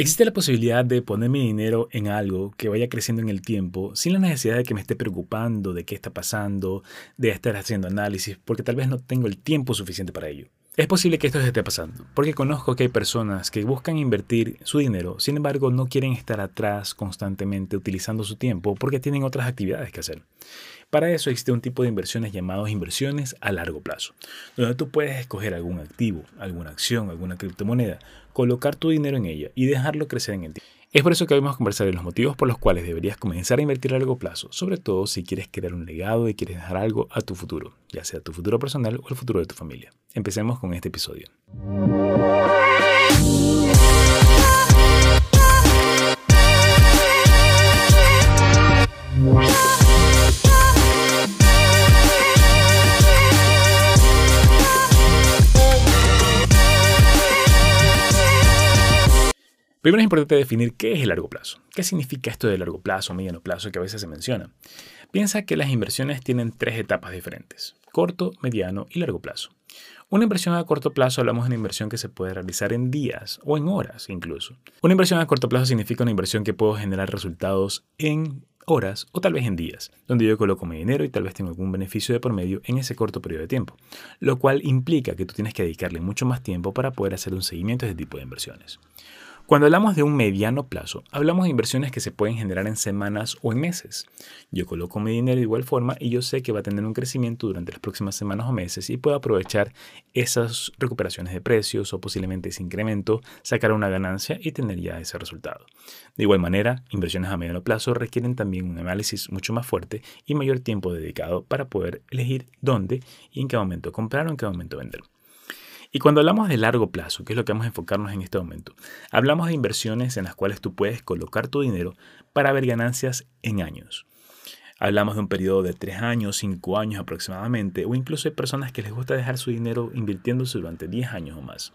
Existe la posibilidad de poner mi dinero en algo que vaya creciendo en el tiempo sin la necesidad de que me esté preocupando de qué está pasando, de estar haciendo análisis, porque tal vez no tengo el tiempo suficiente para ello. Es posible que esto se esté pasando, porque conozco que hay personas que buscan invertir su dinero, sin embargo no quieren estar atrás constantemente utilizando su tiempo porque tienen otras actividades que hacer. Para eso existe un tipo de inversiones llamados inversiones a largo plazo, donde tú puedes escoger algún activo, alguna acción, alguna criptomoneda, colocar tu dinero en ella y dejarlo crecer en el tiempo. Es por eso que hoy vamos a conversar de los motivos por los cuales deberías comenzar a invertir a largo plazo, sobre todo si quieres crear un legado y quieres dejar algo a tu futuro, ya sea tu futuro personal o el futuro de tu familia. Empecemos con este episodio. Primero es importante definir qué es el largo plazo. ¿Qué significa esto de largo plazo, mediano plazo que a veces se menciona? Piensa que las inversiones tienen tres etapas diferentes, corto, mediano y largo plazo. Una inversión a corto plazo hablamos de una inversión que se puede realizar en días o en horas incluso. Una inversión a corto plazo significa una inversión que puedo generar resultados en horas o tal vez en días, donde yo coloco mi dinero y tal vez tengo algún beneficio de por medio en ese corto periodo de tiempo, lo cual implica que tú tienes que dedicarle mucho más tiempo para poder hacer un seguimiento de este tipo de inversiones. Cuando hablamos de un mediano plazo, hablamos de inversiones que se pueden generar en semanas o en meses. Yo coloco mi dinero de igual forma y yo sé que va a tener un crecimiento durante las próximas semanas o meses y puedo aprovechar esas recuperaciones de precios o posiblemente ese incremento, sacar una ganancia y tener ya ese resultado. De igual manera, inversiones a mediano plazo requieren también un análisis mucho más fuerte y mayor tiempo dedicado para poder elegir dónde y en qué momento comprar o en qué momento vender. Y cuando hablamos de largo plazo, que es lo que vamos a enfocarnos en este momento, hablamos de inversiones en las cuales tú puedes colocar tu dinero para ver ganancias en años. Hablamos de un periodo de 3 años, 5 años aproximadamente, o incluso hay personas que les gusta dejar su dinero invirtiéndose durante 10 años o más.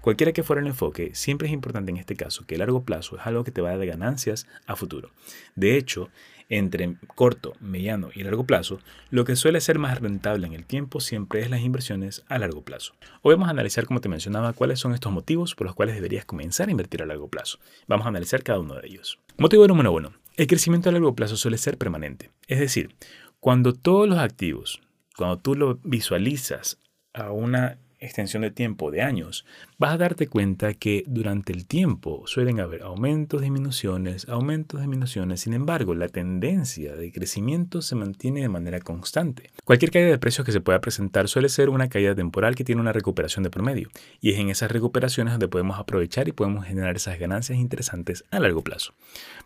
Cualquiera que fuera el enfoque, siempre es importante en este caso que el largo plazo es algo que te va a dar ganancias a futuro. De hecho, entre corto, mediano y largo plazo, lo que suele ser más rentable en el tiempo siempre es las inversiones a largo plazo. Hoy vamos a analizar, como te mencionaba, cuáles son estos motivos por los cuales deberías comenzar a invertir a largo plazo. Vamos a analizar cada uno de ellos. Motivo número uno. El crecimiento a largo plazo suele ser permanente. Es decir, cuando todos los activos, cuando tú lo visualizas a una extensión de tiempo de años, vas a darte cuenta que durante el tiempo suelen haber aumentos, disminuciones, aumentos, disminuciones. Sin embargo, la tendencia de crecimiento se mantiene de manera constante. Cualquier caída de precios que se pueda presentar suele ser una caída temporal que tiene una recuperación de promedio. Y es en esas recuperaciones donde podemos aprovechar y podemos generar esas ganancias interesantes a largo plazo.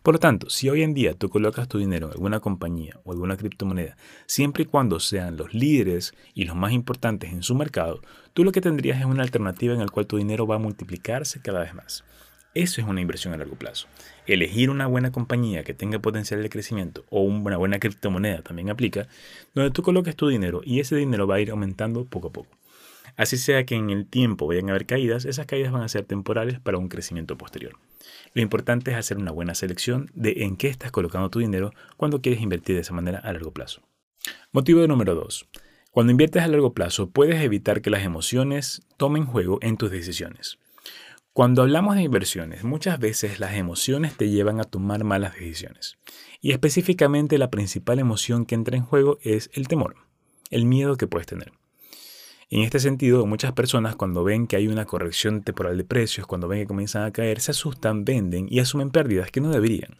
Por lo tanto, si hoy en día tú colocas tu dinero en alguna compañía o alguna criptomoneda, siempre y cuando sean los líderes y los más importantes en su mercado, tú lo que tendrías es una alternativa en la cual tu dinero va a multiplicarse cada vez más. Eso es una inversión a largo plazo. Elegir una buena compañía que tenga potencial de crecimiento o una buena criptomoneda también aplica, donde tú coloques tu dinero y ese dinero va a ir aumentando poco a poco. Así sea que en el tiempo vayan a haber caídas, esas caídas van a ser temporales para un crecimiento posterior. Lo importante es hacer una buena selección de en qué estás colocando tu dinero cuando quieres invertir de esa manera a largo plazo. Motivo número 2. Cuando inviertes a largo plazo, puedes evitar que las emociones tomen juego en tus decisiones. Cuando hablamos de inversiones, muchas veces las emociones te llevan a tomar malas decisiones. Y específicamente la principal emoción que entra en juego es el temor, el miedo que puedes tener. En este sentido, muchas personas cuando ven que hay una corrección temporal de precios, cuando ven que comienzan a caer, se asustan, venden y asumen pérdidas que no deberían.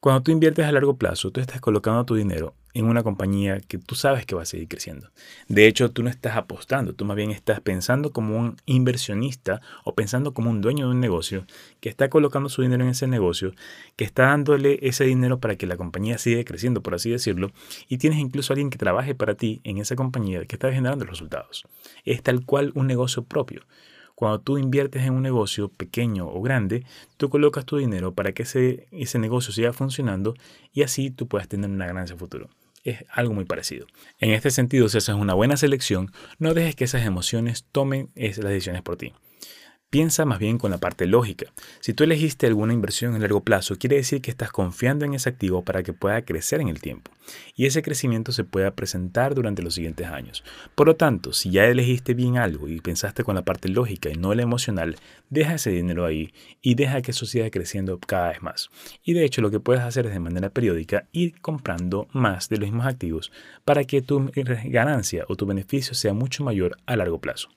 Cuando tú inviertes a largo plazo, tú estás colocando tu dinero en una compañía que tú sabes que va a seguir creciendo. De hecho, tú no estás apostando, tú más bien estás pensando como un inversionista o pensando como un dueño de un negocio que está colocando su dinero en ese negocio, que está dándole ese dinero para que la compañía siga creciendo, por así decirlo, y tienes incluso alguien que trabaje para ti en esa compañía que está generando resultados. Es tal cual un negocio propio. Cuando tú inviertes en un negocio pequeño o grande, tú colocas tu dinero para que ese, ese negocio siga funcionando y así tú puedas tener una ganancia futuro. Es algo muy parecido. En este sentido, si haces una buena selección, no dejes que esas emociones tomen las decisiones por ti. Piensa más bien con la parte lógica. Si tú elegiste alguna inversión en largo plazo, quiere decir que estás confiando en ese activo para que pueda crecer en el tiempo y ese crecimiento se pueda presentar durante los siguientes años. Por lo tanto, si ya elegiste bien algo y pensaste con la parte lógica y no la emocional, deja ese dinero ahí y deja que eso siga creciendo cada vez más. Y de hecho, lo que puedes hacer es de manera periódica ir comprando más de los mismos activos para que tu ganancia o tu beneficio sea mucho mayor a largo plazo.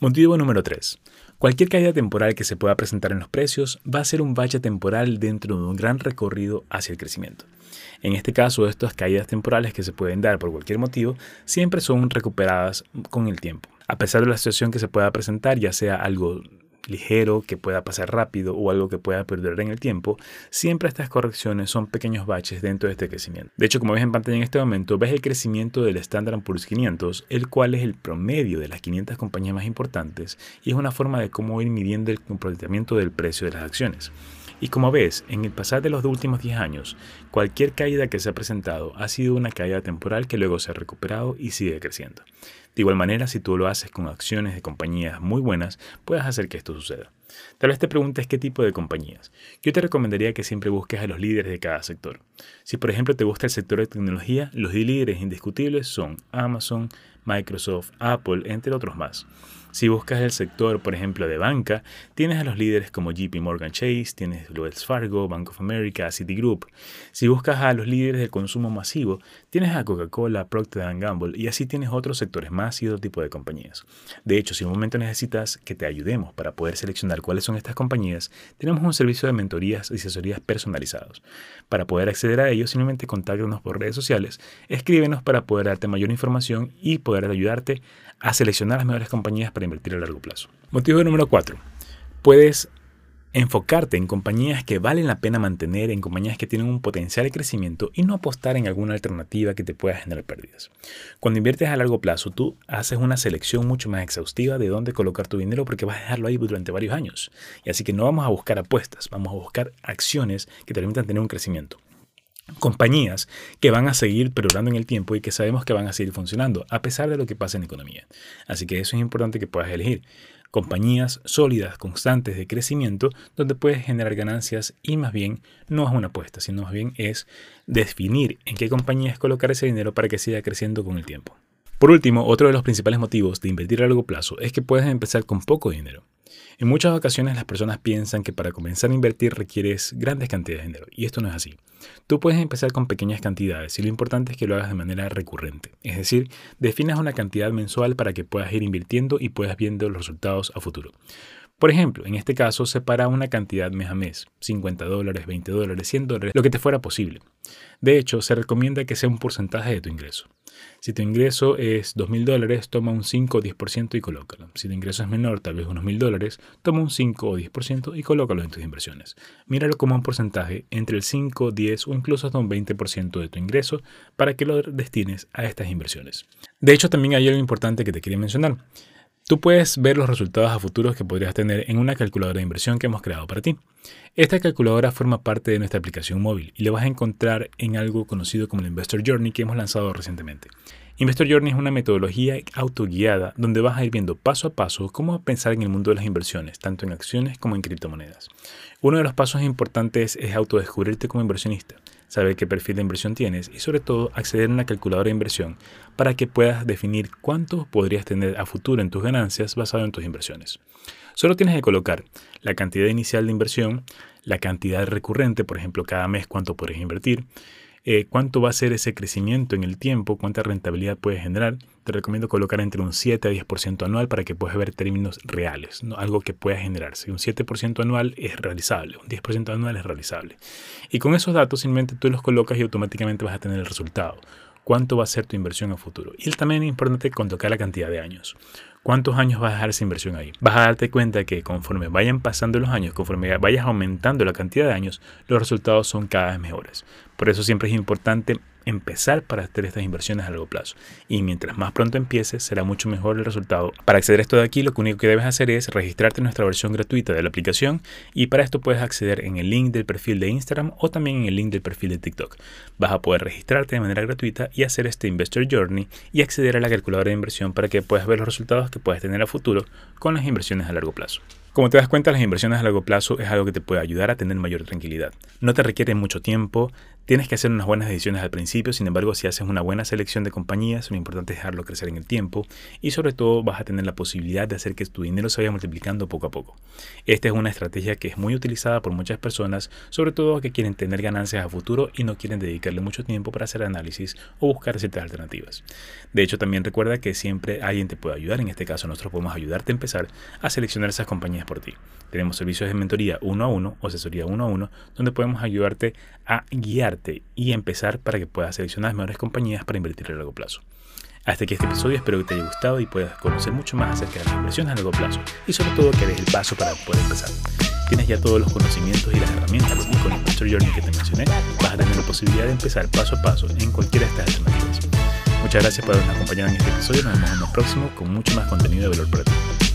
Motivo número 3. Cualquier caída temporal que se pueda presentar en los precios va a ser un valle temporal dentro de un gran recorrido hacia el crecimiento. En este caso, estas caídas temporales que se pueden dar por cualquier motivo siempre son recuperadas con el tiempo. A pesar de la situación que se pueda presentar, ya sea algo ligero, que pueda pasar rápido o algo que pueda perder en el tiempo, siempre estas correcciones son pequeños baches dentro de este crecimiento. De hecho, como ves en pantalla en este momento, ves el crecimiento del Standard Poor's 500, el cual es el promedio de las 500 compañías más importantes y es una forma de cómo ir midiendo el comportamiento del precio de las acciones. Y como ves, en el pasar de los últimos 10 años, cualquier caída que se ha presentado ha sido una caída temporal que luego se ha recuperado y sigue creciendo. De igual manera, si tú lo haces con acciones de compañías muy buenas, puedes hacer que esto suceda. Tal vez te preguntes qué tipo de compañías. Yo te recomendaría que siempre busques a los líderes de cada sector. Si por ejemplo te gusta el sector de tecnología, los líderes indiscutibles son Amazon, Microsoft, Apple, entre otros más. Si buscas el sector, por ejemplo, de banca, tienes a los líderes como JP Morgan Chase, tienes Wells Fargo, Bank of America, Citigroup. Si buscas a los líderes del consumo masivo, tienes a Coca-Cola, Procter Gamble y así tienes otros sectores más y otro tipo de compañías. De hecho, si en un momento necesitas que te ayudemos para poder seleccionar cuáles son estas compañías, tenemos un servicio de mentorías y asesorías personalizados. Para poder acceder a ellos, simplemente contáctanos por redes sociales, escríbenos para poder darte mayor información y poder ayudarte a seleccionar las mejores compañías para invertir a largo plazo. Motivo número 4. Puedes enfocarte en compañías que valen la pena mantener, en compañías que tienen un potencial de crecimiento y no apostar en alguna alternativa que te pueda generar pérdidas. Cuando inviertes a largo plazo, tú haces una selección mucho más exhaustiva de dónde colocar tu dinero porque vas a dejarlo ahí durante varios años. Y así que no vamos a buscar apuestas, vamos a buscar acciones que te permitan tener un crecimiento compañías que van a seguir perdurando en el tiempo y que sabemos que van a seguir funcionando a pesar de lo que pasa en la economía. Así que eso es importante que puedas elegir compañías sólidas, constantes de crecimiento, donde puedes generar ganancias y más bien no es una apuesta, sino más bien es definir en qué compañías colocar ese dinero para que siga creciendo con el tiempo. Por último, otro de los principales motivos de invertir a largo plazo es que puedes empezar con poco dinero. En muchas ocasiones las personas piensan que para comenzar a invertir requieres grandes cantidades de dinero y esto no es así. Tú puedes empezar con pequeñas cantidades y lo importante es que lo hagas de manera recurrente, es decir, definas una cantidad mensual para que puedas ir invirtiendo y puedas viendo los resultados a futuro. Por ejemplo, en este caso, separa una cantidad mes a mes, 50 dólares, 20 dólares, 100 dólares, lo que te fuera posible. De hecho, se recomienda que sea un porcentaje de tu ingreso. Si tu ingreso es 2.000 dólares, toma un 5 o 10% y colócalo. Si tu ingreso es menor, tal vez unos 1.000 dólares, toma un 5 o 10% y colócalo en tus inversiones. Míralo como un porcentaje entre el 5, 10 o incluso hasta un 20% de tu ingreso para que lo destines a estas inversiones. De hecho, también hay algo importante que te quería mencionar. Tú puedes ver los resultados a futuros que podrías tener en una calculadora de inversión que hemos creado para ti. Esta calculadora forma parte de nuestra aplicación móvil y la vas a encontrar en algo conocido como el Investor Journey que hemos lanzado recientemente. Investor Journey es una metodología autoguiada donde vas a ir viendo paso a paso cómo pensar en el mundo de las inversiones, tanto en acciones como en criptomonedas. Uno de los pasos importantes es autodescubrirte como inversionista saber qué perfil de inversión tienes y sobre todo acceder a una calculadora de inversión para que puedas definir cuánto podrías tener a futuro en tus ganancias basado en tus inversiones. Solo tienes que colocar la cantidad inicial de inversión, la cantidad recurrente, por ejemplo, cada mes cuánto podrías invertir, eh, cuánto va a ser ese crecimiento en el tiempo, cuánta rentabilidad puedes generar. Te recomiendo colocar entre un 7 a 10% anual para que puedas ver términos reales, ¿no? algo que pueda generarse. Un 7% anual es realizable, un 10% anual es realizable. Y con esos datos simplemente tú los colocas y automáticamente vas a tener el resultado cuánto va a ser tu inversión a futuro. Y también es importante colocar la cantidad de años. ¿Cuántos años vas a dejar esa inversión ahí? Vas a darte cuenta que conforme vayan pasando los años, conforme vayas aumentando la cantidad de años, los resultados son cada vez mejores. Por eso siempre es importante empezar para hacer estas inversiones a largo plazo. Y mientras más pronto empieces, será mucho mejor el resultado. Para acceder a esto de aquí, lo único que debes hacer es registrarte en nuestra versión gratuita de la aplicación y para esto puedes acceder en el link del perfil de Instagram o también en el link del perfil de TikTok. Vas a poder registrarte de manera gratuita y hacer este Investor Journey y acceder a la calculadora de inversión para que puedas ver los resultados que puedes tener a futuro con las inversiones a largo plazo. Como te das cuenta, las inversiones a largo plazo es algo que te puede ayudar a tener mayor tranquilidad. No te requiere mucho tiempo, tienes que hacer unas buenas decisiones al principio, sin embargo, si haces una buena selección de compañías, lo importante es dejarlo crecer en el tiempo y sobre todo vas a tener la posibilidad de hacer que tu dinero se vaya multiplicando poco a poco. Esta es una estrategia que es muy utilizada por muchas personas, sobre todo que quieren tener ganancias a futuro y no quieren dedicarle mucho tiempo para hacer análisis o buscar ciertas alternativas. De hecho, también recuerda que siempre alguien te puede ayudar, en este caso nosotros podemos ayudarte a empezar a seleccionar esas compañías por ti. Tenemos servicios de mentoría uno a uno o asesoría uno a uno, donde podemos ayudarte a guiarte y empezar para que puedas seleccionar las mejores compañías para invertir a largo plazo. Hasta aquí este episodio, espero que te haya gustado y puedas conocer mucho más acerca de las inversiones a largo plazo y sobre todo que des el paso para poder empezar. Tienes ya todos los conocimientos y las herramientas y con el Journey que te mencioné vas a tener la posibilidad de empezar paso a paso en cualquiera de estas alternativas. Muchas gracias por habernos acompañado en este episodio, nos vemos en el próximo con mucho más contenido de valor para ti.